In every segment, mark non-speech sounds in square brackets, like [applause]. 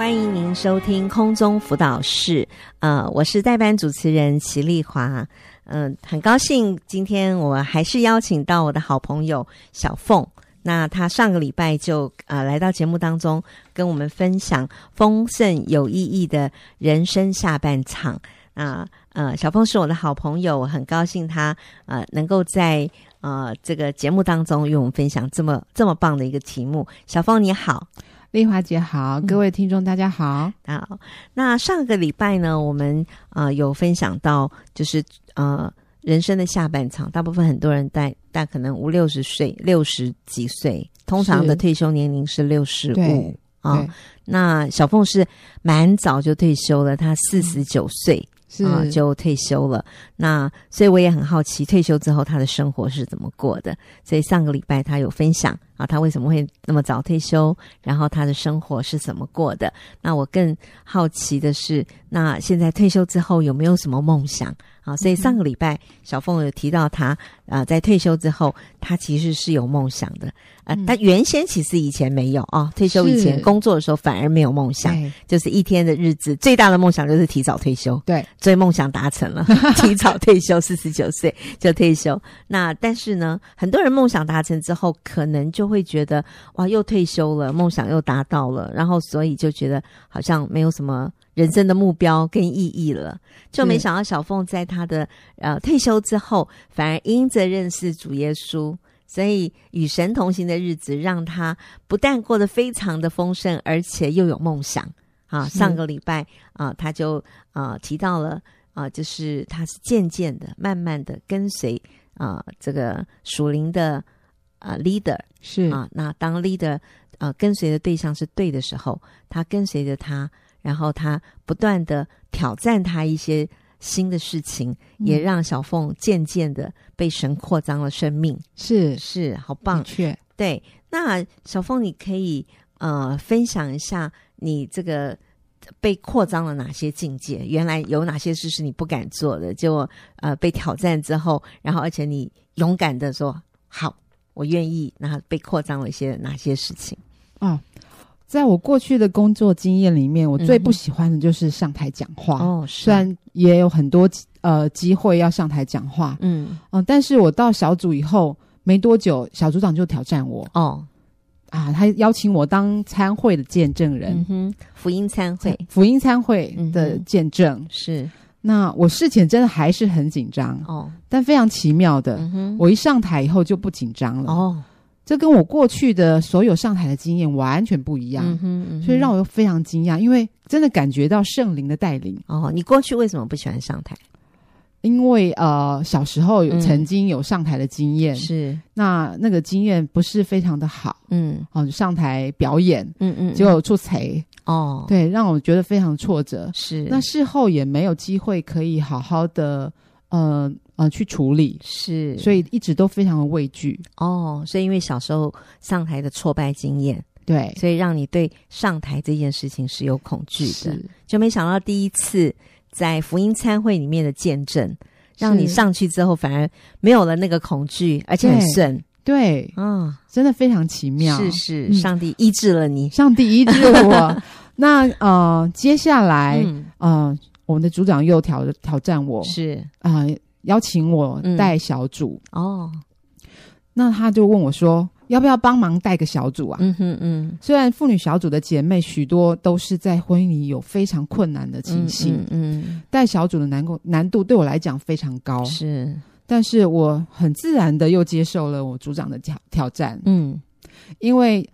欢迎您收听空中辅导室，呃，我是代班主持人齐丽华，嗯、很高兴今天我还是邀请到我的好朋友小凤，那她上个礼拜就呃来到节目当中，跟我们分享丰盛有意义的人生下半场，啊、呃，呃，小凤是我的好朋友，我很高兴她呃能够在呃这个节目当中与我们分享这么这么棒的一个题目，小凤你好。丽华姐好，各位听众大家好。嗯、好，那上个礼拜呢，我们呃有分享到，就是呃人生的下半场，大部分很多人在大可能五六十岁、六十几岁，通常的退休年龄是六十五啊。那小凤是蛮早就退休了，她四十九岁。嗯啊，就退休了。那所以我也很好奇，退休之后他的生活是怎么过的。所以上个礼拜他有分享啊，他为什么会那么早退休，然后他的生活是怎么过的。那我更好奇的是，那现在退休之后有没有什么梦想？啊，所以上个礼拜小凤有提到他，啊，在退休之后，他其实是有梦想的。啊，他原先其实以前没有啊，退休以前工作的时候反而没有梦想，就是一天的日子最大的梦想就是提早退休。对，所以梦想达成了，[laughs] 提早退休，四十九岁就退休。那但是呢，很多人梦想达成之后，可能就会觉得哇，又退休了，梦想又达到了，然后所以就觉得好像没有什么。人生的目标跟意义了，就没想到小凤在她的呃退休之后，反而因着认识主耶稣，所以与神同行的日子，让他不但过得非常的丰盛，而且又有梦想啊。上个礼拜啊，他就啊提到了啊，就是他是渐渐的、慢慢的跟随啊这个属灵的啊 leader 是啊。那当 leader 啊跟随的对象是对的时候，他跟随着他。然后他不断的挑战他一些新的事情，嗯、也让小凤渐渐的被神扩张了生命。是是，好棒！确对。那小凤，你可以呃分享一下你这个被扩张了哪些境界？原来有哪些事是你不敢做的？就呃被挑战之后，然后而且你勇敢的说好，我愿意。那被扩张了一些哪些事情？哦。在我过去的工作经验里面，我最不喜欢的就是上台讲话。哦，虽然也有很多呃机会要上台讲话，嗯嗯、呃，但是我到小组以后没多久，小组长就挑战我。哦，啊，他邀请我当参会的见证人，嗯、福音参会，[laughs] 福音参会的见证、嗯、是。那我事前真的还是很紧张哦，但非常奇妙的，嗯、我一上台以后就不紧张了。哦。这跟我过去的所有上台的经验完全不一样，嗯哼嗯哼，所以让我非常惊讶，因为真的感觉到圣灵的带领。哦，你过去为什么不喜欢上台？因为呃，小时候有曾经有上台的经验，是、嗯、那那个经验不是非常的好，嗯，哦，上台表演，嗯嗯，结果出彩，哦，对，让我觉得非常挫折。是，那事后也没有机会可以好好的，呃。呃，去处理是，所以一直都非常的畏惧哦。所以因为小时候上台的挫败经验，对，所以让你对上台这件事情是有恐惧的。就没想到第一次在福音餐会里面的见证，让你上去之后反而没有了那个恐惧，而且很顺。对，嗯、哦，真的非常奇妙。是是，上帝医治了你，嗯、上帝医治了我。[laughs] 那呃，接下来，嗯、呃，我们的组长又挑挑战我，是啊。呃邀请我带小组、嗯、哦，那他就问我说：“要不要帮忙带个小组啊？”嗯哼嗯，虽然妇女小组的姐妹许多都是在婚姻里有非常困难的情形，嗯，嗯，嗯，带小组的难度难度对我来讲非常高，是，但是我很自然的又接受了我组长的挑挑战，嗯，因为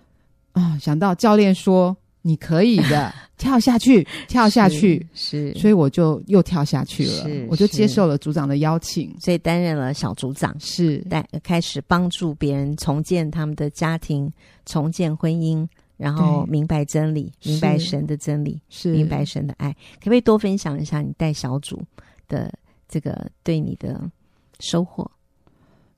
啊，想到教练说。你可以的，[laughs] 跳下去，跳下去，是，是，所以我就又跳下去了，我就接受了组长的邀请，所以担任了小组长，是。带开始帮助别人重建他们的家庭，重建婚姻，然后明白真理，明白神的真理，是。明白神的爱，可不可以多分享一下你带小组的这个对你的收获？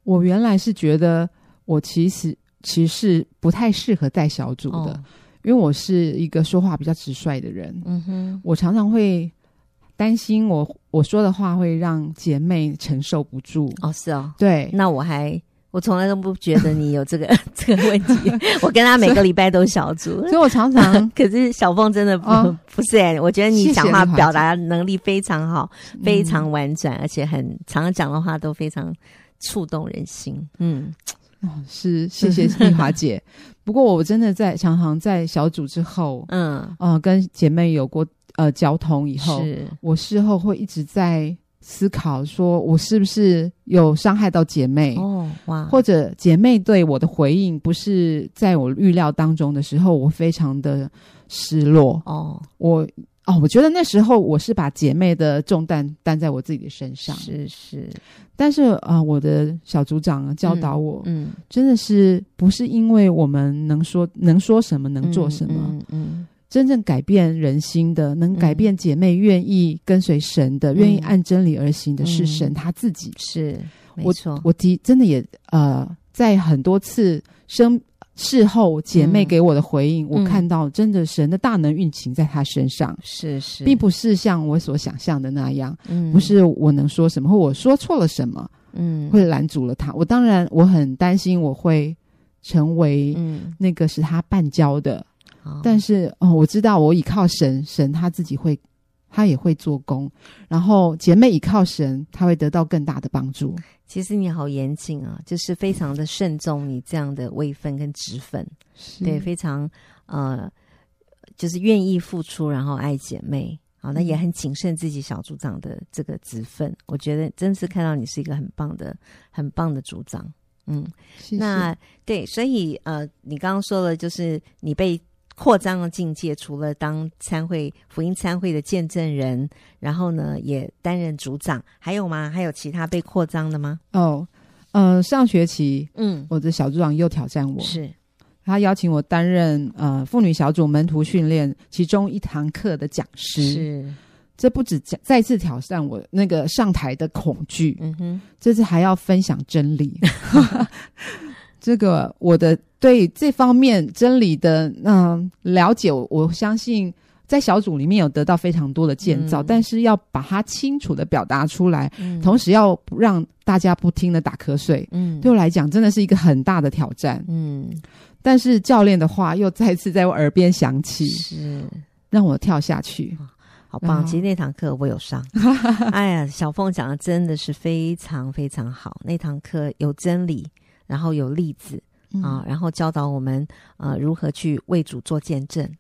我原来是觉得我其实其实不太适合带小组的。哦因为我是一个说话比较直率的人，嗯哼，我常常会担心我我说的话会让姐妹承受不住。哦，是哦，对，那我还我从来都不觉得你有这个 [laughs] 这个问题。[laughs] 我跟他每个礼拜都小组，所以我常常。[laughs] 可是小凤真的不、哦、不是哎、欸，我觉得你讲话表达能力非常好，谢谢非常婉转，而且很常常讲的话都非常触动人心。嗯，哦，是谢谢丽华姐。[laughs] 不过我真的在常常在小组之后，嗯呃，跟姐妹有过呃交通以后，是我事后会一直在。思考说，我是不是有伤害到姐妹？哦，哇！或者姐妹对我的回应不是在我预料当中的时候，我非常的失落。哦，我哦，我觉得那时候我是把姐妹的重担担在我自己的身上。是是，但是啊、呃，我的小组长教导我，嗯，嗯真的是不是因为我们能说能说什么，能做什么？嗯。嗯嗯真正改变人心的，能改变姐妹愿意跟随神的，愿、嗯、意按真理而行的是神他自己。是，没错。我我的真的也呃，在很多次生事后，姐妹给我的回应，嗯、我看到真的神的大能运行在他身上。是是，并不是像我所想象的那样，嗯，不是我能说什么或我说错了什么，嗯，会拦阻了他。我当然我很担心我会成为嗯那个使他绊跤的。但是哦，我知道我倚靠神，神他自己会，他也会做工。然后姐妹倚靠神，他会得到更大的帮助。其实你好严谨啊，就是非常的慎重你这样的位分跟职分，对，非常呃，就是愿意付出，然后爱姐妹。好，那也很谨慎自己小组长的这个职分。我觉得真是看到你是一个很棒的、很棒的组长。嗯。那对，所以呃，你刚刚说了，就是你被。扩张的境界，除了当参会福音参会的见证人，然后呢，也担任组长，还有吗？还有其他被扩张的吗？哦，呃，上学期，嗯，我的小组长又挑战我，是他邀请我担任呃妇女小组门徒训练其中一堂课的讲师，是这不止再次挑战我那个上台的恐惧，嗯哼，这次还要分享真理。[laughs] 这个我的对这方面真理的嗯了解，我我相信在小组里面有得到非常多的建造，嗯、但是要把它清楚的表达出来，嗯、同时要让大家不听的打瞌睡，嗯，对我来讲真的是一个很大的挑战，嗯，但是教练的话又再次在我耳边响起，是。让我跳下去，好棒！其实那堂课我有上，[laughs] 哎呀，小凤讲的真的是非常非常好，那堂课有真理。然后有例子啊，然后教导我们呃如何去为主做见证，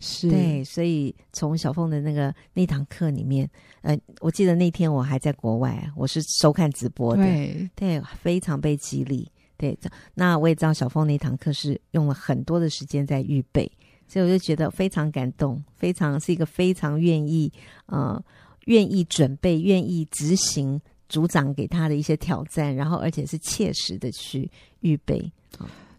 是对，所以从小凤的那个那堂课里面，呃，我记得那天我还在国外，我是收看直播的，对，对，非常被激励。对，那我也知道小凤那堂课是用了很多的时间在预备，所以我就觉得非常感动，非常是一个非常愿意呃愿意准备、愿意执行。组长给他的一些挑战，然后而且是切实的去预备。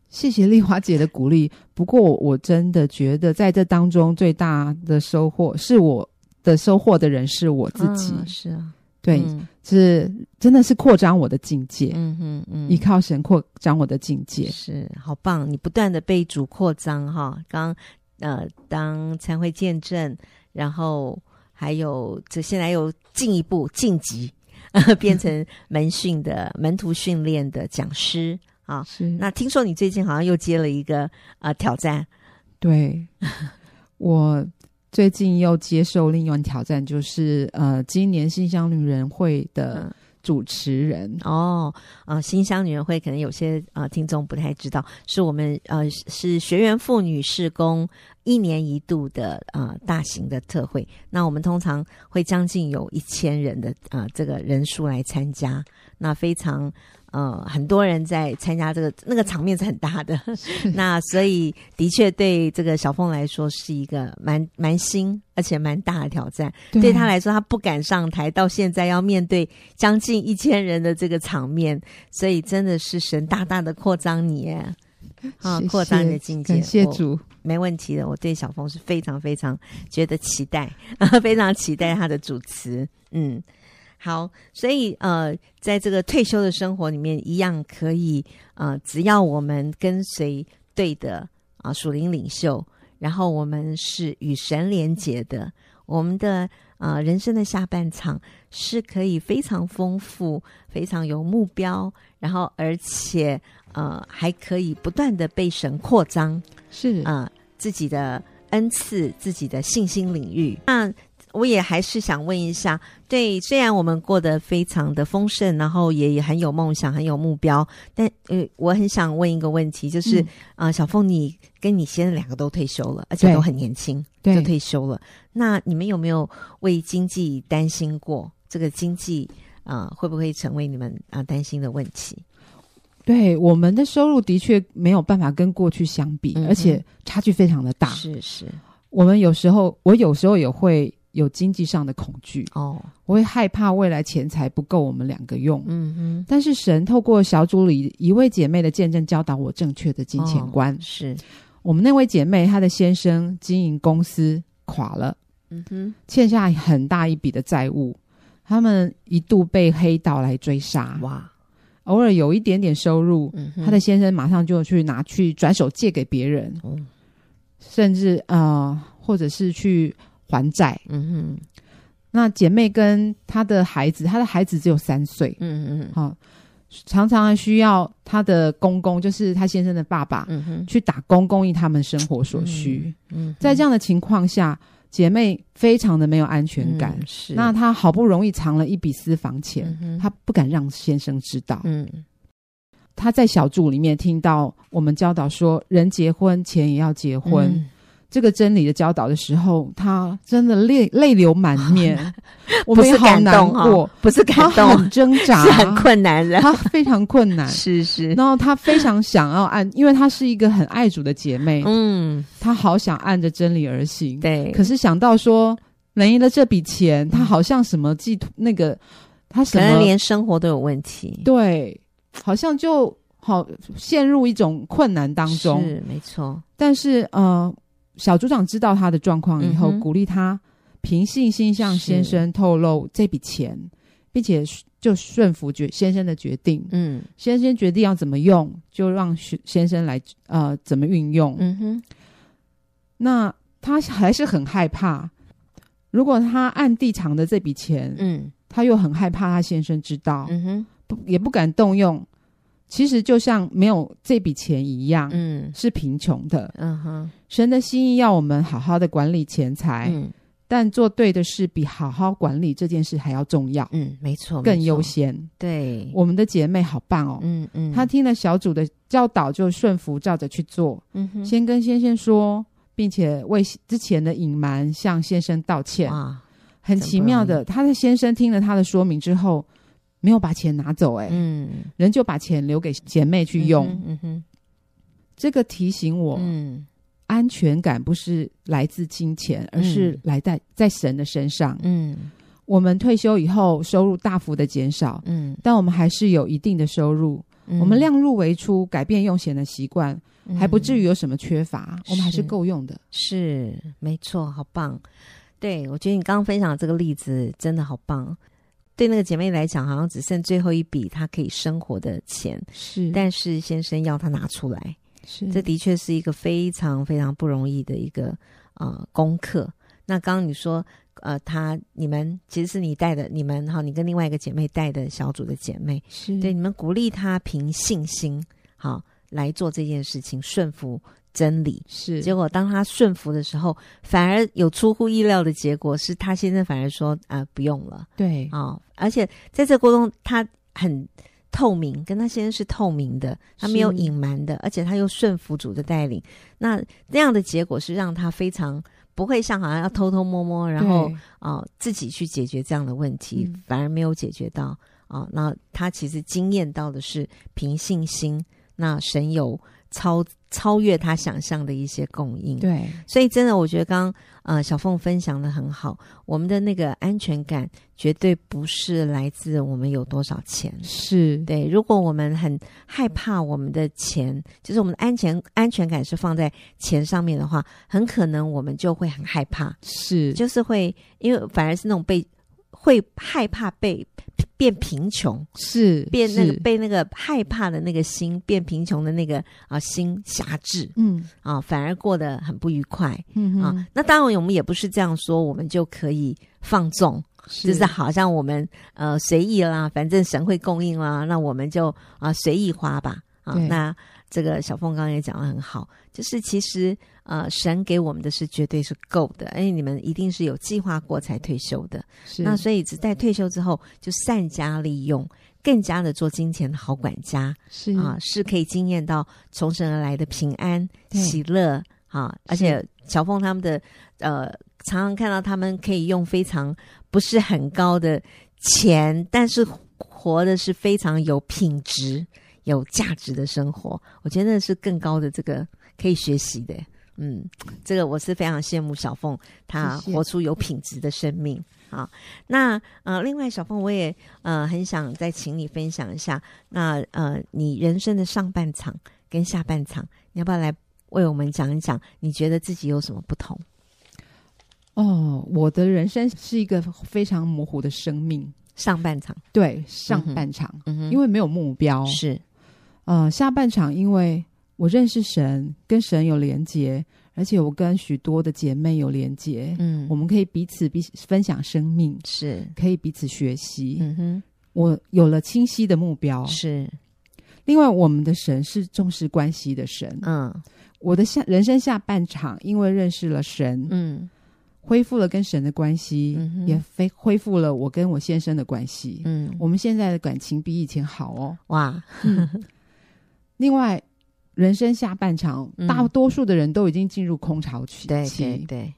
谢谢丽华姐的鼓励。不过我真的觉得在这当中最大的收获是我的收获的人是我自己。啊是啊，对，嗯、是真的是扩张我的境界。嗯嗯嗯，依靠神扩张我的境界，是好棒。你不断的被主扩张哈，刚呃当参会见证，然后还有这现在又进一步晋级。[laughs] 变成门训的门徒训练的讲师啊，是。那听说你最近好像又接了一个啊、呃、挑战，对，[laughs] 我最近又接受另一种挑战，就是呃，今年新乡女人会的主持人、哦，啊、呃，新乡女人会可能有些啊、呃、听众不太知道，是我们呃是学员妇女事工。一年一度的啊、呃、大型的特会，那我们通常会将近有一千人的啊、呃、这个人数来参加，那非常呃很多人在参加这个，那个场面是很大的，[laughs] 那所以的确对这个小凤来说是一个蛮蛮新而且蛮大的挑战，对，对他来说他不敢上台，到现在要面对将近一千人的这个场面，所以真的是神大大的扩张你耶。[laughs] 啊，扩张你的境界，感谢主，没问题的。我对小峰是非常非常觉得期待，[laughs] 非常期待他的主持。嗯，好，所以呃，在这个退休的生活里面，一样可以呃，只要我们跟随对的啊，属灵领袖，然后我们是与神连结的，我们的呃人生的下半场是可以非常丰富、非常有目标，然后而且呃还可以不断的被神扩张，是啊、呃、自己的恩赐、自己的信心领域。那我也还是想问一下，对，虽然我们过得非常的丰盛，然后也也很有梦想、很有目标，但呃，我很想问一个问题，就是啊、嗯呃，小凤，你跟你先生两个都退休了，而且都很年轻就退休了，那你们有没有为经济担心过？这个经济啊、呃，会不会成为你们啊、呃、担心的问题？对，我们的收入的确没有办法跟过去相比，嗯、而且差距非常的大。是是，我们有时候，我有时候也会。有经济上的恐惧哦，我会害怕未来钱财不够我们两个用。嗯嗯，但是神透过小组里一位姐妹的见证，教导我正确的金钱观。哦、是。我们那位姐妹，她的先生经营公司垮了，嗯哼，欠下很大一笔的债务，他们一度被黑道来追杀。哇，偶尔有一点点收入，嗯、他的先生马上就去拿去转手借给别人，嗯、甚至呃，或者是去。还债，嗯哼。那姐妹跟她的孩子，她的孩子只有三岁，嗯嗯，好、哦，常常需要她的公公，就是她先生的爸爸，嗯哼，去打工供应他们生活所需。嗯，在这样的情况下，姐妹非常的没有安全感。嗯、是，那她好不容易藏了一笔私房钱，嗯、她不敢让先生知道。嗯，她在小组里面听到我们教导说，人结婚钱也要结婚。嗯这个真理的教导的时候，他真的泪泪流满面，[laughs] 我们也好难过，不是感动，很挣扎，是很困难的，他非常困难，[laughs] 是是。然后他非常想要按，因为她是一个很爱主的姐妹，嗯，她好想按着真理而行，对。可是想到说没了这笔钱，她好像什么寄托那个，她可能连生活都有问题，对，好像就好陷入一种困难当中，是没错。但是呃。小组长知道他的状况以后，嗯、鼓励他凭信心向先生透露这笔钱，并且就顺服决先生的决定。嗯，先生决定要怎么用，就让先生来呃怎么运用。嗯哼，那他还是很害怕，如果他暗地藏的这笔钱，嗯，他又很害怕他先生知道，嗯哼，不也不敢动用。其实就像没有这笔钱一样，嗯，是贫穷的，嗯哼。神的心意要我们好好的管理钱财，嗯，但做对的事比好好管理这件事还要重要，嗯，没错，更优先。对，我们的姐妹好棒哦，嗯嗯，她听了小组的教导就顺服照着去做，嗯哼，先跟先生说，并且为之前的隐瞒向先生道歉，啊，很奇妙的，她的先生听了她的说明之后。没有把钱拿走，欸，哎，嗯，人就把钱留给姐妹去用，嗯哼，嗯哼，这个提醒我，嗯，安全感不是来自金钱，而是来在在神的身上，嗯，我们退休以后收入大幅的减少，嗯，但我们还是有一定的收入，嗯，我们量入为出，改变用钱的习惯，嗯，还不至于有什么缺乏，我们还是够用的，是，是没错，好棒，对，我觉得你刚刚分享的这个例子真的好棒。对那个姐妹来讲，好像只剩最后一笔她可以生活的钱，是。但是先生要她拿出来，是。这的确是一个非常非常不容易的一个呃功课。那刚刚你说，呃，他你们其实是你带的，你们哈，你跟另外一个姐妹带的小组的姐妹，是对你们鼓励她凭信心好来做这件事情，顺服。真理是，结果当他顺服的时候，反而有出乎意料的结果，是他先生反而说啊、呃，不用了。对啊、哦，而且在这过程中，他很透明，跟他先生是透明的，他没有隐瞒的，而且他又顺服主的带领。那这样的结果是让他非常不会像好像要偷偷摸摸，然后啊、呃、自己去解决这样的问题，嗯、反而没有解决到啊、呃。那他其实惊艳到的是凭信心，那神有。超超越他想象的一些供应，对，所以真的，我觉得刚刚呃小凤分享的很好，我们的那个安全感绝对不是来自我们有多少钱，是。对。如果我们很害怕我们的钱，就是我们的安全安全感是放在钱上面的话，很可能我们就会很害怕，是，就是会因为反而是那种被会害怕被变贫穷，是变那个被那个害怕的那个心变贫穷的那个啊心狭制，嗯啊，反而过得很不愉快，嗯啊。那当然我们也不是这样说，我们就可以放纵，是就是好像我们呃随意啦，反正神会供应啦，那我们就啊随意花吧啊。那这个小凤刚刚也讲的很好，就是其实。呃，神给我们的是绝对是够的，而且你们一定是有计划过才退休的。是，那所以只在退休之后就善加利用，更加的做金钱的好管家。是啊，是可以惊艳到从神而来的平安喜乐啊。而且小凤他们的呃，常常看到他们可以用非常不是很高的钱，但是活的是非常有品质、有价值的生活。我觉得那是更高的这个可以学习的。嗯，这个我是非常羡慕小凤，她活出有品质的生命啊。好，那呃，另外小凤我也呃很想再请你分享一下，那呃你人生的上半场跟下半场，你要不要来为我们讲一讲？你觉得自己有什么不同？哦，我的人生是一个非常模糊的生命，上半场对上半场，嗯，因为没有目标是，呃，下半场因为。我认识神，跟神有连结，而且我跟许多的姐妹有连结。嗯，我们可以彼此彼此分享生命，是可以彼此学习。嗯哼，我有了清晰的目标。是，另外我们的神是重视关系的神。嗯，我的下人生下半场，因为认识了神，嗯，恢复了跟神的关系，嗯、也恢恢复了我跟我先生的关系。嗯，我们现在的感情比以前好哦。哇，嗯、另外。人生下半场，大多数的人都已经进入空巢期。对对对，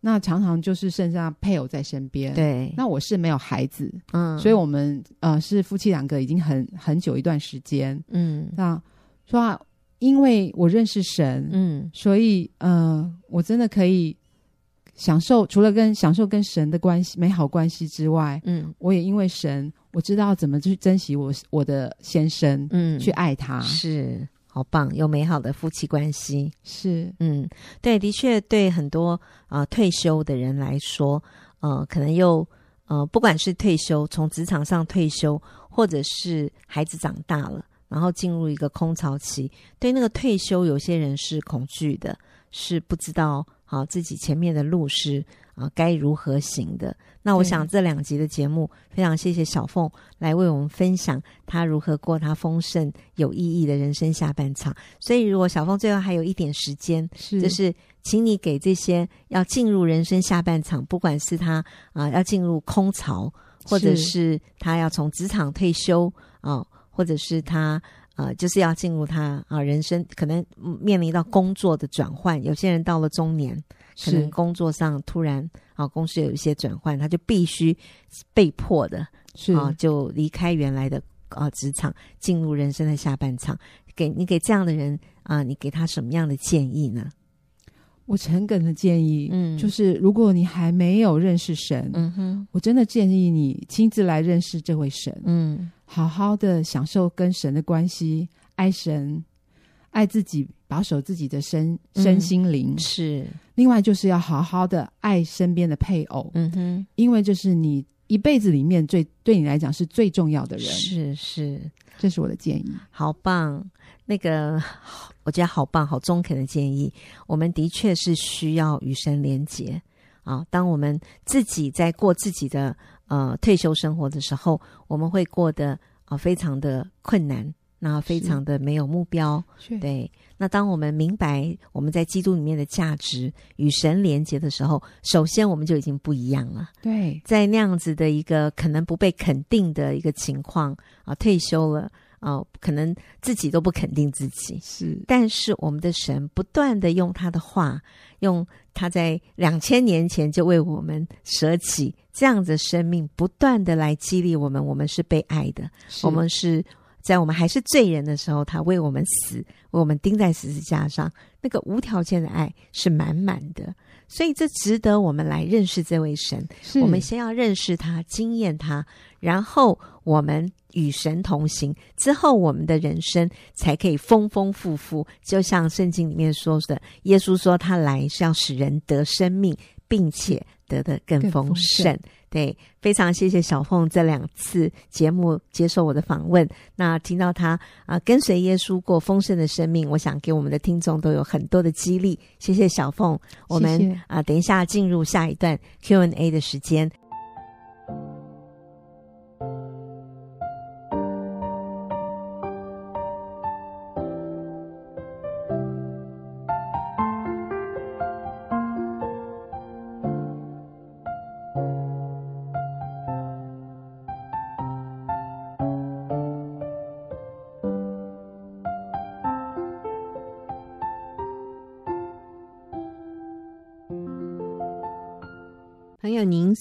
那常常就是剩下配偶在身边。对，那我是没有孩子，嗯，所以我们呃是夫妻两个已经很很久一段时间。嗯，那说因为我认识神，嗯，所以呃我真的可以享受，除了跟享受跟神的关系美好关系之外，嗯，我也因为神，我知道怎么去珍惜我我的先生，嗯，去爱他是。好棒，有美好的夫妻关系是，嗯，对，的确，对很多啊、呃、退休的人来说，呃，可能又呃，不管是退休，从职场上退休，或者是孩子长大了，然后进入一个空巢期，对那个退休，有些人是恐惧的，是不知道好、啊、自己前面的路是。啊，该如何行的？那我想这两集的节目，非常谢谢小凤来为我们分享她如何过她丰盛有意义的人生下半场。所以，如果小凤最后还有一点时间，是就是请你给这些要进入人生下半场，不管是他啊要进入空巢，或者是他要从职场退休啊，或者是他呃就是要进入他啊人生可能面临到工作的转换，有些人到了中年。可能工作上突然啊，公司有一些转换，他就必须被迫的是啊，就离开原来的啊职场，进入人生的下半场。给你给这样的人啊，你给他什么样的建议呢？我诚恳的建议，嗯，就是如果你还没有认识神，嗯哼，我真的建议你亲自来认识这位神，嗯，好好的享受跟神的关系，爱神。爱自己，保守自己的身身心灵、嗯、是。另外，就是要好好的爱身边的配偶，嗯哼，因为这是你一辈子里面最对你来讲是最重要的人。是是，这是我的建议。好棒，那个我觉得好棒，好中肯的建议。我们的确是需要与神连结啊。当我们自己在过自己的呃退休生活的时候，我们会过得啊、呃、非常的困难。那非常的没有目标，对。那当我们明白我们在基督里面的价值与神连接的时候，首先我们就已经不一样了。对，在那样子的一个可能不被肯定的一个情况啊，退休了啊，可能自己都不肯定自己。是，但是我们的神不断的用他的话，用他在两千年前就为我们舍弃这样子的生命，不断的来激励我们。我们是被爱的，我们是。在我们还是罪人的时候，他为我们死，为我们钉在十字架上，那个无条件的爱是满满的，所以这值得我们来认识这位神。我们先要认识他，经验他，然后我们与神同行，之后我们的人生才可以丰丰富富。就像圣经里面说的，耶稣说他来是要使人得生命，并且得的更丰盛。对，非常谢谢小凤这两次节目接受我的访问。那听到她啊、呃，跟随耶稣过丰盛的生命，我想给我们的听众都有很多的激励。谢谢小凤，我们啊、呃，等一下进入下一段 Q&A 的时间。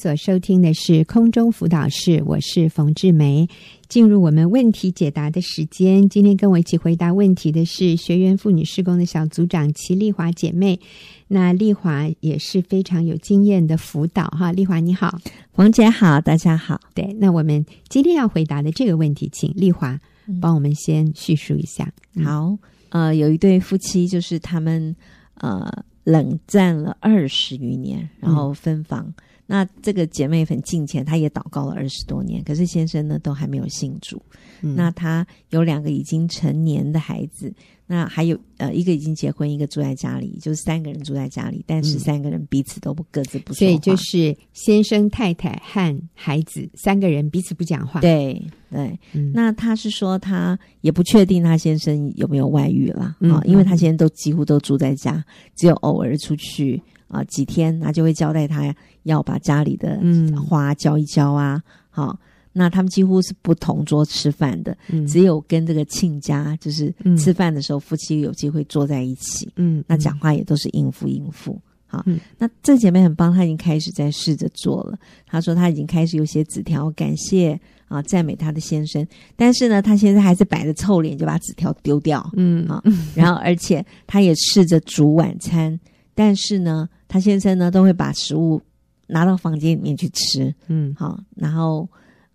所收听的是空中辅导室，我是冯志梅。进入我们问题解答的时间，今天跟我一起回答问题的是学员妇女施工的小组长齐丽华姐妹。那丽华也是非常有经验的辅导哈，丽华你好，冯姐好，大家好。对，那我们今天要回答的这个问题，请丽华帮我们先叙述一下。嗯、好，呃，有一对夫妻，就是他们呃冷战了二十余年，然后分房。嗯那这个姐妹很敬前，她也祷告了二十多年，可是先生呢都还没有信主。嗯、那她有两个已经成年的孩子，那还有呃一个已经结婚，一个住在家里，就是三个人住在家里，但是三个人彼此都不各自不说话。所以就是先生、太太和孩子三个人彼此不讲话。对对，嗯、那她是说她也不确定她先生有没有外遇了啊，嗯、因为她现在都几乎都住在家，只有偶尔出去。啊，几天那就会交代他要把家里的花浇一浇啊。好、嗯，那他们几乎是不同桌吃饭的，嗯、只有跟这个亲家，就是吃饭的时候，夫妻有机会坐在一起。嗯，那讲话也都是应付应付。好，嗯、那这姐妹很棒，她已经开始在试着做了。她说她已经开始有写纸条感谢啊，赞美她的先生，但是呢，她现在还是摆着臭脸就把纸条丢掉。嗯啊，然后而且她也试着煮晚餐。但是呢，他先生呢都会把食物拿到房间里面去吃，嗯，好，然后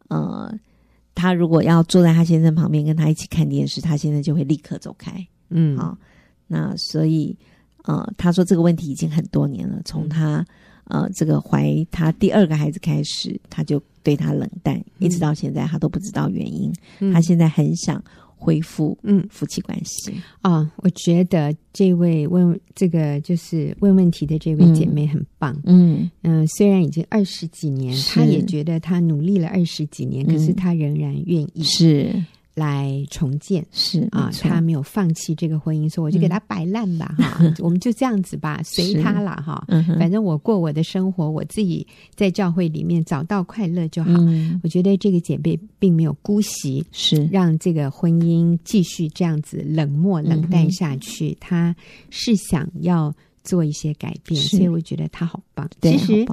呃，他如果要坐在他先生旁边跟他一起看电视，他先生就会立刻走开，嗯，好，那所以呃，他说这个问题已经很多年了，从他呃这个怀他第二个孩子开始，他就对他冷淡，嗯，一直到现在他都不知道原因，嗯，他现在很想。恢复嗯。夫妻关系。啊、哦，我觉得这位问这个就是问问题的这位姐妹很棒，嗯。嗯、呃，虽然已经二十几年，她也觉得她努力了二十几年，嗯、可是她仍然愿意。是。来重建。是啊，他没有放弃这个婚姻，说我就给他摆烂吧哈，[laughs] 我们就这样子吧，随他了哈，反正我过我的生活，我自己在教会里面找到快乐就好。我觉得这个姐妹并没有姑息，是。让这个婚姻继续这样子冷漠冷淡下去，她是想要。做一些改变，所以我觉得他好棒。对其实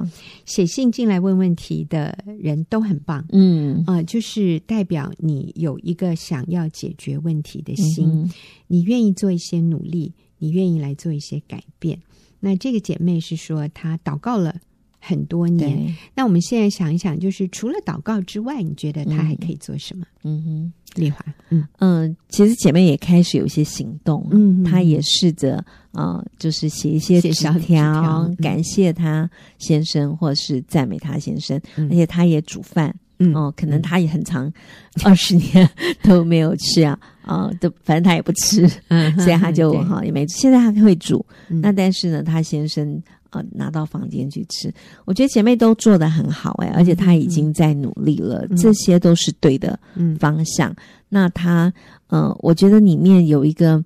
写信进来问问题的人都很棒，嗯。啊、呃，就是代表你有一个想要解决问题的心，嗯、你愿意做一些努力，你愿意来做一些改变。那这个姐妹是说她祷告了很多年，那我们现在想一想，就是除了祷告之外，你觉得她还可以做什么？嗯哼，丽华，嗯。嗯，其实姐妹也开始有一些行动，嗯，她也试着。啊、呃，就是写一些纸条，感谢他先生，或者是赞美他先生，嗯、而且他也煮饭，嗯，哦、呃，可能他也很长 [laughs] 二十年都没有吃啊，啊、呃，都反正他也不吃，嗯，[laughs] 所以他就哈也没。现在他会煮，嗯、那但是呢，他先生啊、呃、拿到房间去吃，我觉得姐妹都做得很好哎，而且他已经在努力了，嗯、这些都是对的方向。嗯、那他，呃，我觉得里面有一个。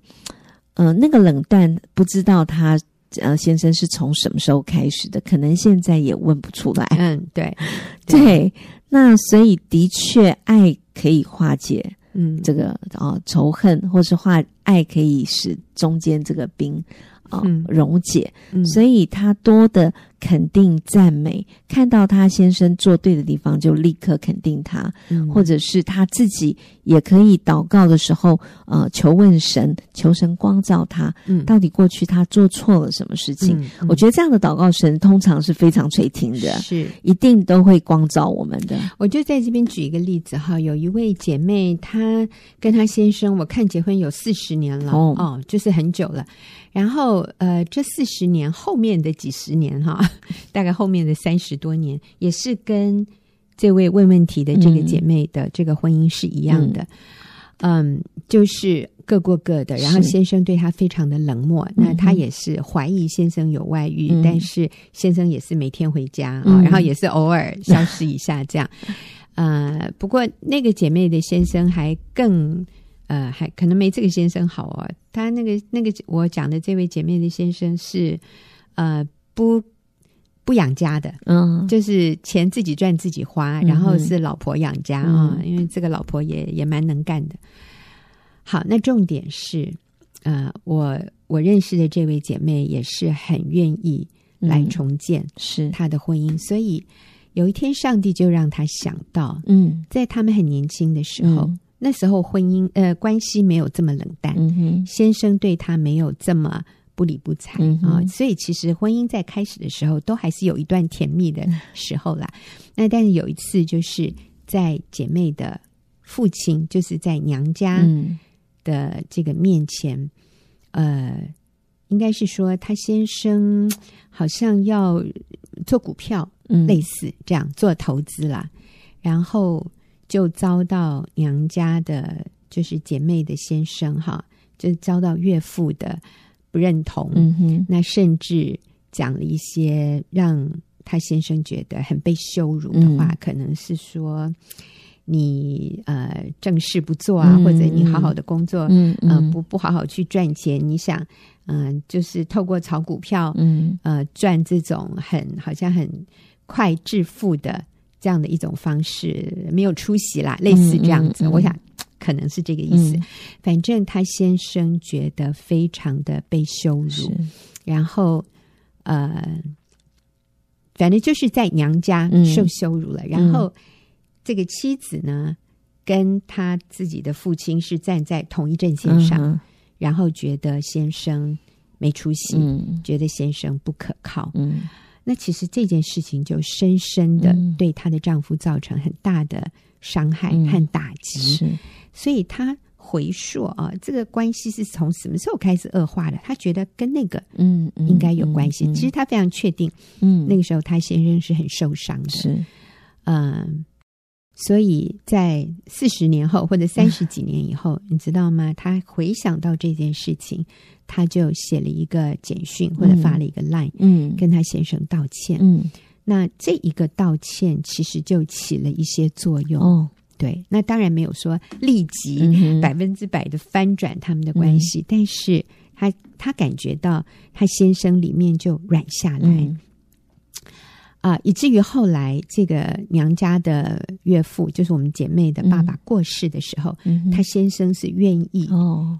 呃，那个冷淡不知道他呃先生是从什么时候开始的，可能现在也问不出来。嗯，对，[laughs] 对，对，那所以的确爱可以化解，嗯，这个啊仇恨，或是化爱可以使中间这个冰啊溶解，嗯，所以他多的。肯定赞美，看到他先生做对的地方，就立刻肯定他，嗯、或者是他自己也可以祷告的时候，呃，求问神，求神光照他，嗯，到底过去他做错了什么事情？我觉得这样的祷告，神通常是非常垂听的，是一定都会光照我们的。我就在这边举一个例子哈，有一位姐妹，她跟她先生，我看结婚有四十年了，哦，哦，就是很久了。然后，呃，这四十年后面的几十年哈。[laughs] 大概后面的三十多年，也是跟这位问问题的这个姐妹的这个婚姻是一样的。嗯，嗯，就是各过各的，然后先生对她非常的冷漠，那她也是怀疑先生有外遇，嗯、但是先生也是每天回家啊、嗯，然后也是偶尔消失一下这样。呃，不过那个姐妹的先生还更。呃，还可能没这个先生好哦。他那个那个我讲的这位姐妹的先生是呃不不养家的，嗯，就是钱自己赚自己花，然后是老婆养家啊、嗯，因为这个老婆也也蛮能干的。好，那重点是呃，我我认识的这位姐妹也是很愿意来重建是她的婚姻、嗯，所以有一天上帝就让她想到，嗯，在他们很年轻的时候。嗯那时候婚姻呃关系没有这么冷淡，嗯，先生对她没有这么不理不睬啊，嗯，所以其实婚姻在开始的时候都还是有一段甜蜜的时候啦。[laughs] 那但是有一次就是在姐妹的父亲，就是在娘家的这个面前，嗯，呃，应该是说他先生 [tsk] 好像要做股票，嗯，类似这样做投资啦，然后。就遭到娘家的，就是姐妹的先生哈，就遭到岳父的不认同。嗯哼，那甚至讲了一些让他先生觉得很被羞辱的话，嗯、可能是说你呃正事不做啊，嗯、或者你好好的工作，嗯嗯、呃，不不好好去赚钱，你想嗯、呃，就是透过炒股票，嗯呃赚这种很好像很快致富的。这样的一种方式没有出息啦，类似这样子，嗯嗯嗯、我想可能是这个意思。嗯、反正他先生觉得非常的被羞辱，然后呃，反正就是在娘家受羞辱了。嗯、然后这个妻子呢，跟他自己的父亲是站在同一阵线上，嗯、然后觉得先生没出息，嗯、觉得先生不可靠。嗯。那其实这件事情就深深的对她的丈夫造成很大的伤害和打击，嗯、所以她回溯啊，这个关系是从什么时候开始恶化的？她觉得跟那个嗯应该有关系。嗯。嗯嗯、其实她非常确定，嗯，那个时候她先生是很受伤的，是。嗯。所以在四十年后或者三十几年以后，嗯，你知道吗？他回想到这件事情，他就写了一个简讯或者发了一个 line，嗯，跟他先生道歉。嗯，那这一个道歉其实就起了一些作用。哦，对，那当然没有说立即百分之百的翻转他们的关系，嗯，但是他他感觉到他先生里面就软下来。嗯啊，以至于后来这个娘家的岳父，就是我们姐妹的爸爸过世的时候，嗯、他先生是愿意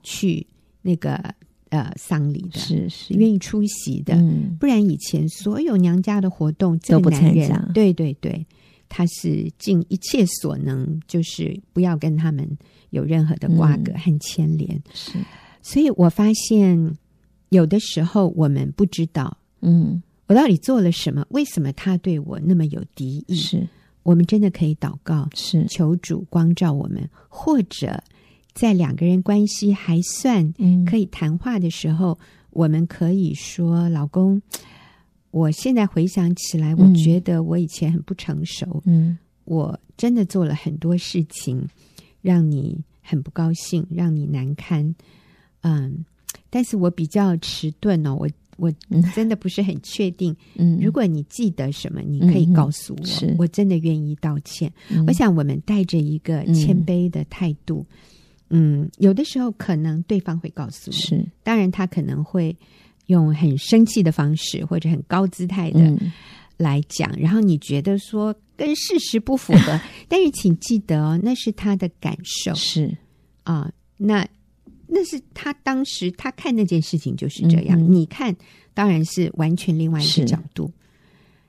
去那个、哦、呃丧礼的，是是愿意出席的、嗯。不然以前所有娘家的活动，这个男人都不参加。对对对，他是尽一切所能，就是不要跟他们有任何的瓜葛和牵连。嗯、是，所以我发现有的时候我们不知道，嗯。我到底做了什么？为什么他对我那么有敌意？是我们真的可以祷告，是求主光照我们，或者在两个人关系还算可以谈话的时候，嗯、我们可以说：“老公，[tsk] 我现在回想起来，我觉得我以前很不成熟，嗯，我真的做了很多事情，让你很不高兴，让你难堪，嗯，但是我比较迟钝哦，我。”我真的不是很确定。嗯，如果你记得什么，你可以告诉我。是，我真的愿意道歉。嗯，我想我们带着一个谦卑的态度，嗯，嗯，有的时候可能对方会告诉你，是，当然他可能会用很生气的方式或者很高姿态的来讲，嗯，然后你觉得说跟事实不符合，[laughs] 但是请记得哦，那是他的感受，是啊，那。那是他当时他看那件事情就是这样，嗯、你看当然是完全另外一个角度。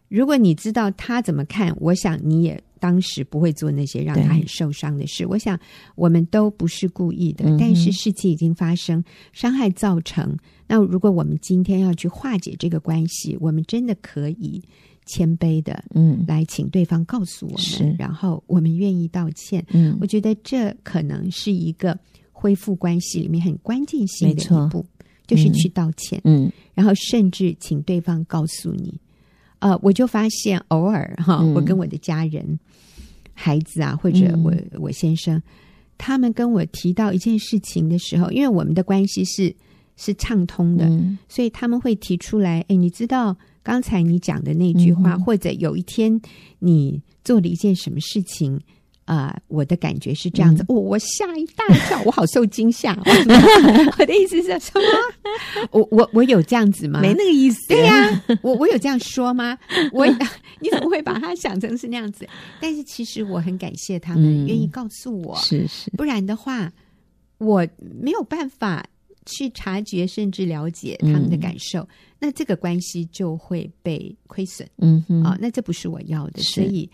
如果你知道他怎么看，我想你也当时不会做那些让他很受伤的事。我想我们都不是故意的，嗯、但是事情已经发生，伤害造成。那如果我们今天要去化解这个关系，我们真的可以谦卑的，嗯，来请对方告诉我们，然后我们愿意道歉。嗯，我觉得这可能是一个。恢复关系里面很关键性的一步，就是去道歉。嗯，然后甚至请对方告诉你，呃，我就发现偶尔哈，我跟我的家人、嗯、孩子啊，或者我我先生，他们跟我提到一件事情的时候，因为我们的关系是是畅通的，嗯、所以他们会提出来，哎，你知道刚才你讲的那句话，嗯、或者有一天你做了一件什么事情。啊、呃，我的感觉是这样子，哦、我吓一大跳，我好受惊吓。[laughs] 我的意思是什么？我我我有这样子吗？没那个意思。对呀、啊，我我有这样说吗？我 [laughs] 你怎么会把它想成是那样子？但是其实我很感谢他们愿意告诉我，是、嗯、是，不然的话我没有办法去察觉甚至了解他们的感受，嗯、那这个关系就会被亏损。嗯哼，啊、哦，那这不是我要的，所以。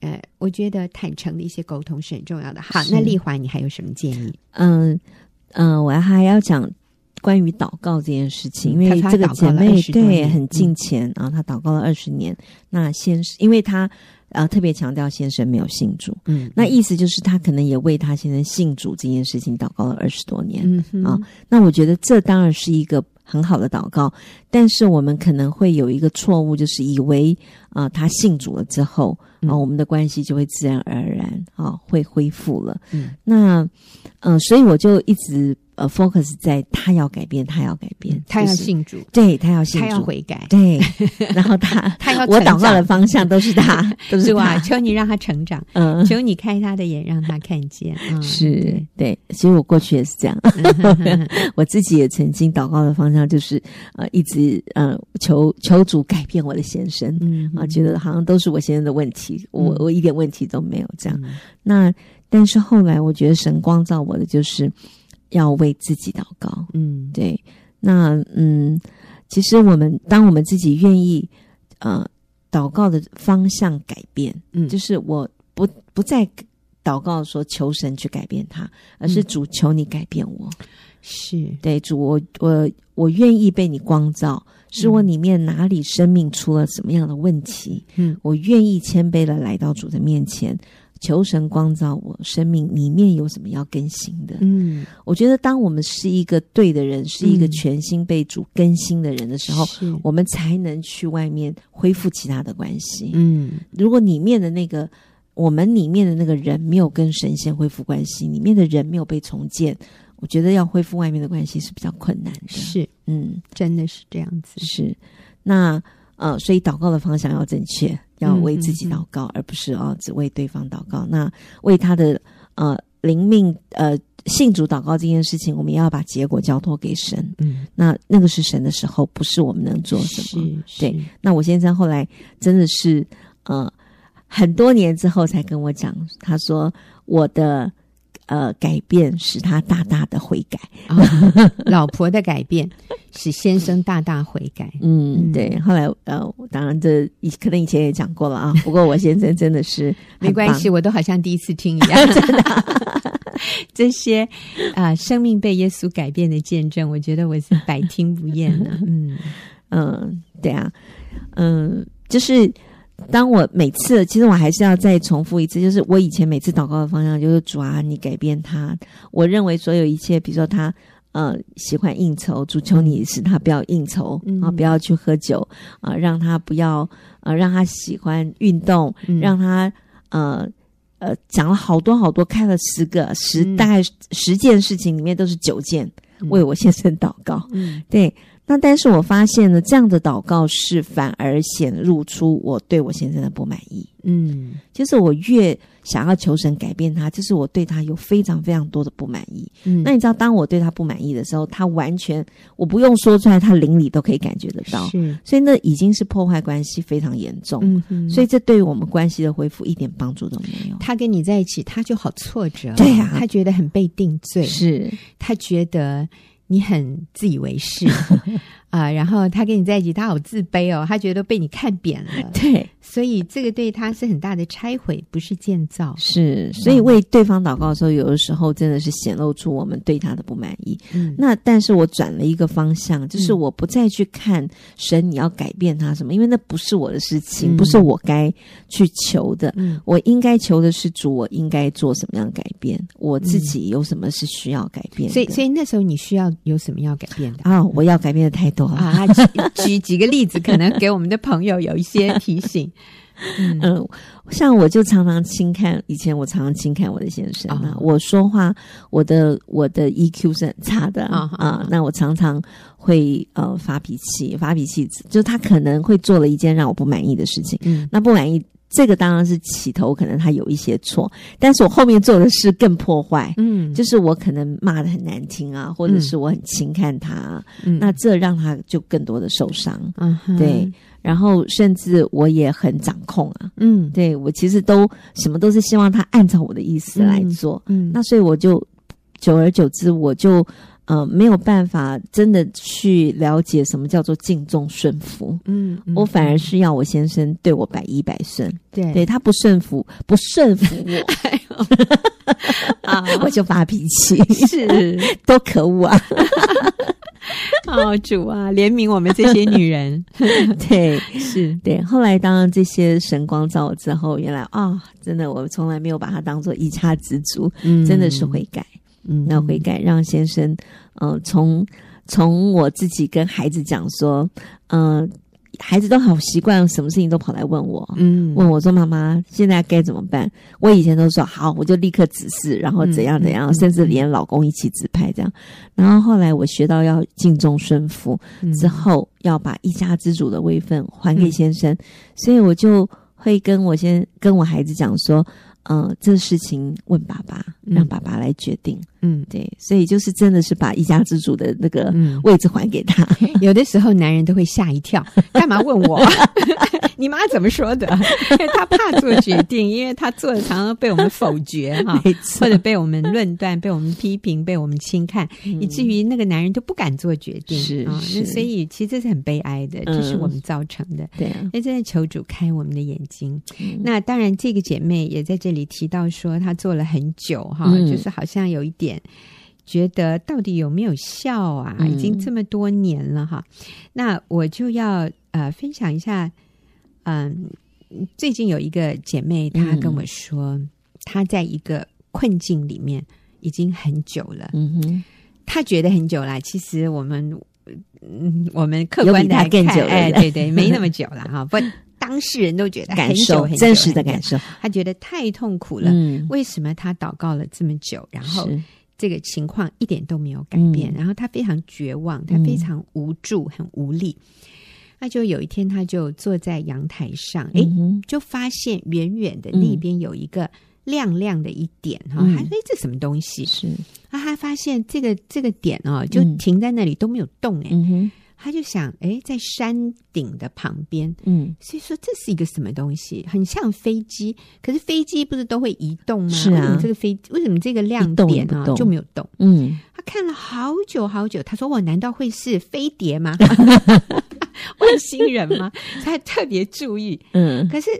呃，我觉得坦诚的一些沟通是很重要的。好，那丽华，你还有什么建议？嗯嗯、呃，我还要讲关于祷告这件事情，因为这个姐妹对很敬虔，然后她祷告了二十年。嗯、那先是因为她呃特别强调先生没有信主，嗯，那意思就是她可能也为她先生信主这件事情祷告了二十多年，嗯哼啊。那我觉得这当然是一个很好的祷告，但是我们可能会有一个错误，就是以为啊、呃，他信主了之后。啊、哦，我们的关系就会自然而然啊、哦，会恢复了。嗯，那嗯、呃，所以我就一直。呃，focus 在他要改变，他要改变，他要信主，对他要信主，他要悔改，对。[laughs] 然后他，他要我祷告的方向都是他，[laughs] 都是吧？求你让他成长，嗯，求你开他的眼，让他看见。是，对。所以我过去也是这样，[laughs] 我自己也曾经祷告的方向就是呃，一直呃求求主改变我的先生，嗯啊，觉得好像都是我先生的问题，我我一点问题都没有这样。那但是后来我觉得神光照我的就是。要为自己祷告，嗯，对，那嗯，其实我们当我们自己愿意，呃，祷告的方向改变，嗯，就是我不不再祷告说求神去改变他，而是主求你改变我，是。对主，我我我愿意被你光照，是我里面哪里生命出了什么样的问题，嗯，我愿意谦卑的来到主的面前。求神光照我生命里面有什么要更新的？嗯，我觉得当我们是一个对的人，是一个全新被主更新的人的时候，嗯，我们才能去外面恢复其他的关系。嗯，如果里面的那个我们里面的那个人没有跟神仙恢复关系，里面的人没有被重建，我觉得要恢复外面的关系是比较困难的。是，嗯，真的是这样子。是，那。呃，所以祷告的方向要正确，要为自己祷告，嗯嗯嗯，而不是哦只为对方祷告。那为他的呃灵命呃信主祷告这件事情，我们也要把结果交托给神。嗯，那那个是神的时候，不是我们能做什么。对，那我先生后来真的是呃很多年之后才跟我讲，他说我的。呃，改变使他大大的悔改，哦、[laughs] 老婆的改变使先生大大悔改。嗯，对。后来呃，当然这以可能以前也讲过了啊。[laughs] 不过我先生真的是没关系，我都好像第一次听一样。[laughs] 真的，这些啊、呃，生命被耶稣改变的见证，我觉得我是百听不厌的。嗯嗯，对啊，嗯，就是。当我每次，其实我还是要再重复一次，就是我以前每次祷告的方向就是主啊，你改变他。我认为所有一切，比如说他呃喜欢应酬，主求你使他不要应酬啊，不要去喝酒啊，让他不要啊让他喜欢运动，让他呃呃讲了好多好多，开了十个十大概十件事情里面都是九件为我先生祷告，嗯，对。那但是我发现呢，这样的祷告是反而显露出我对我先生的不满意。嗯，就是我越想要求神改变他，就是我对他有非常非常多的不满意。嗯，那你知道，当我对他不满意的时候，他完全我不用说出来，他邻里都可以感觉得到。是，所以那已经是破坏关系非常严重。嗯哼，所以这对于我们关系的恢复一点帮助都没有。他跟你在一起，他就好挫折。对呀，他觉得很被定罪。是，他觉得。你很自以为是。[laughs] 啊、呃，然后他跟你在一起，他好自卑哦，他觉得被你看扁了。[laughs] 对，所以这个对他是很大的拆毁，不是建造。是，所以为对方祷告的时候，有的时候真的是显露出我们对他的不满意。嗯，那但是我转了一个方向，就是我不再去看神你要改变他什么，因为那不是我的事情，不是我该去求的。嗯，我应该求的是主，我应该做什么样改变？我自己有什么是需要改变？所以，所以那时候你需要有什么要改变的啊？我要改变的太多啊！举 [laughs] 举几个例子，可能给我们的朋友有一些提醒。[laughs] 嗯，嗯，像我就常常轻看，以前我常常轻看我的先生啊，哦、我说话，我的我的 EQ 是很差的啊，哦哦、那我常常会呃发脾气，发脾气，就他可能会做了一件让我不满意的事情，嗯，那不满意，这个当然是起头，可能他有一些错，但是我后面做的事更破坏，嗯，就是我可能骂的很难听啊，或者是我很轻看他，嗯，那这让他就更多的受伤，嗯，对。然后甚至我也很掌控啊，嗯，对，我其实都什么都是希望他按照我的意思来做，嗯，嗯，那所以我就久而久之，我就呃没有办法真的去了解什么叫做敬重顺服，嗯，嗯，我反而是要我先生对我百依百顺，对，对他不顺服不顺服我，[laughs] [laughs] 啊，我就发脾气，是。[laughs] 多可恶啊！哦，主啊，怜悯我们这些女人。对，是。对。后来当这些神光照之后，原来啊、哦，真的，我从来没有把它当做一家之主，嗯，真的是悔改。嗯，那悔改让先生，嗯、呃，从从我自己跟孩子讲说，嗯、呃。孩子都好习惯，什么事情都跑来问我，嗯，问我说：“妈妈，现在该怎么办？”我以前都说：“好，我就立刻指示，然后怎样怎样，嗯、甚至连老公一起指派这样。”然后后来我学到要敬重顺服，之后要把一家之主的位分还给先生，嗯、所以我就会跟我先跟我孩子讲说。嗯，这事情问爸爸，让爸爸来决定。嗯，对，所以就是真的是把一家之主的那个位置还给他。嗯、[laughs] 有的时候男人都会吓一跳，[laughs] 干嘛问我？[laughs] 你妈怎么说的？因为他怕做决定，因为他做的常常被我们否决哈，或者被我们论断、被我们批评、被我们轻看，嗯、以至于那个男人都不敢做决定。是，哦、那所以其实这是很悲哀的，这是我们造成的。嗯、对、啊，那真的求主开我们的眼睛。嗯、那当然，这个姐妹也在这里提到说，她做了很久哈，嗯、就是好像有一点觉得到底有没有效啊？嗯、已经这么多年了哈。那我就要呃分享一下。嗯，最近有一个姐妹，她跟我说，嗯、她在一个困境里面已经很久了。嗯哼，她觉得很久了。其实我们，嗯，我们客观的来看，哎，对对，没那么久了哈。[laughs] 不，当事人都觉得感受很，真实的感受。她觉得太痛苦了。嗯，为什么她祷告了这么久，然后这个情况一点都没有改变？嗯、然后他非常绝望，他非常无助，很无力。那就有一天，他就坐在阳台上，哎、嗯，就发现远远的那边有一个亮亮的一点哈，还说、嗯、这什么东西？是。啊，他发现这个这个点哦，就停在那里都没有动哎，他就想哎，在山顶的旁边，嗯，所以说这是一个什么东西？很像飞机，可是飞机不是都会移动吗？是啊，为什么这个飞为什么这个亮点啊就没有动？嗯，他看了好久好久，他说我难道会是飞碟吗？[laughs] [laughs] 外星人吗？他特别注意，嗯，可是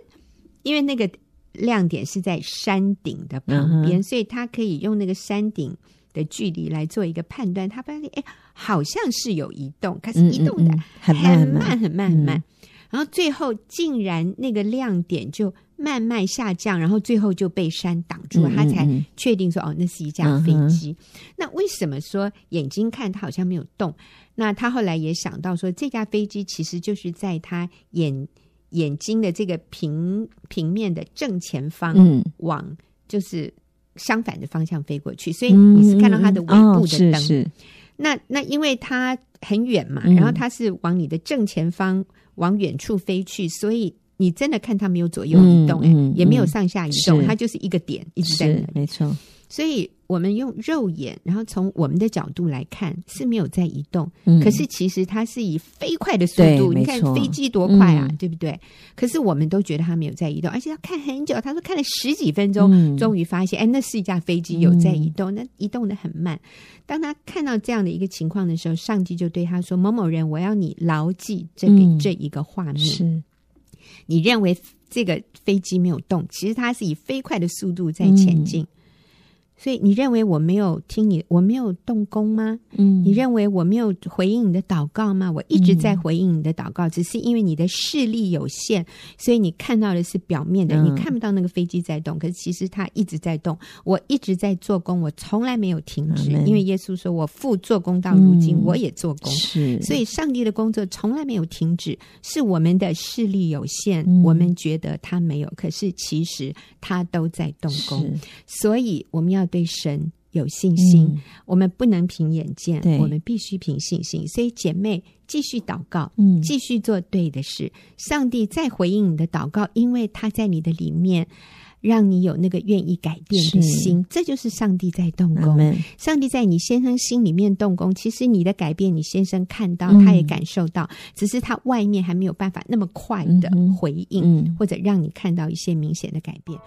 因为那个亮点是在山顶的旁边，嗯、所以他可以用那个山顶的距离来做一个判断。他发现，哎，好像是有移动，可是移动的很慢很慢很慢很慢，然后最后竟然那个亮点就慢慢下降，然后最后就被山挡住了，嗯、他才确定说，哦，那是一架飞机。那为什么说眼睛看它好像没有动？那他后来也想到说，这架飞机其实就是在他眼眼睛的这个平平面的正前方，嗯，往就是相反的方向飞过去，所以你是看到它的尾部的灯。嗯哦、是是那那因为它很远嘛，然后它是往你的正前方往远处飞去，所以你真的看它没有左右移动，嗯嗯、也没有上下移动，它就是一个点一直在那里，没错。所以我们用肉眼，然后从我们的角度来看是没有在移动，嗯、可是其实它是以飞快的速度，你看飞机多快啊，嗯、对不对？可是我们都觉得它没有在移动，而且要看很久。他说看了十几分钟，嗯、终于发现，哎，那是一架飞机有在移动，嗯、那移动的很慢。当他看到这样的一个情况的时候，上帝就对他说：“某某人，我要你牢记这个、嗯、这一个画面。”是。你认为这个飞机没有动，其实它是以飞快的速度在前进。嗯所以你认为我没有听你，我没有动工吗？嗯，你认为我没有回应你的祷告吗？我一直在回应你的祷告，嗯、只是因为你的视力有限，所以你看到的是表面的，嗯、你看不到那个飞机在动。可是其实它一直在动，我一直在做工，我从来没有停止。嗯、因为耶稣说我父做工到如今，嗯、我也做工。是，所以上帝的工作从来没有停止，是我们的视力有限，嗯、我们觉得他没有，可是其实他都在动工。所以我们要。对神有信心，嗯、我们不能凭眼见，对。我们必须凭信心。所以姐妹继续祷告，嗯，继续做对的事。上帝再回应你的祷告，因为他在你的里面，让你有那个愿意改变的心，这就是上帝在动工。上帝在你先生心里面动工，其实你的改变，你先生看到，他也感受到，嗯、只是他外面还没有办法那么快的回应，嗯嗯、或者让你看到一些明显的改变。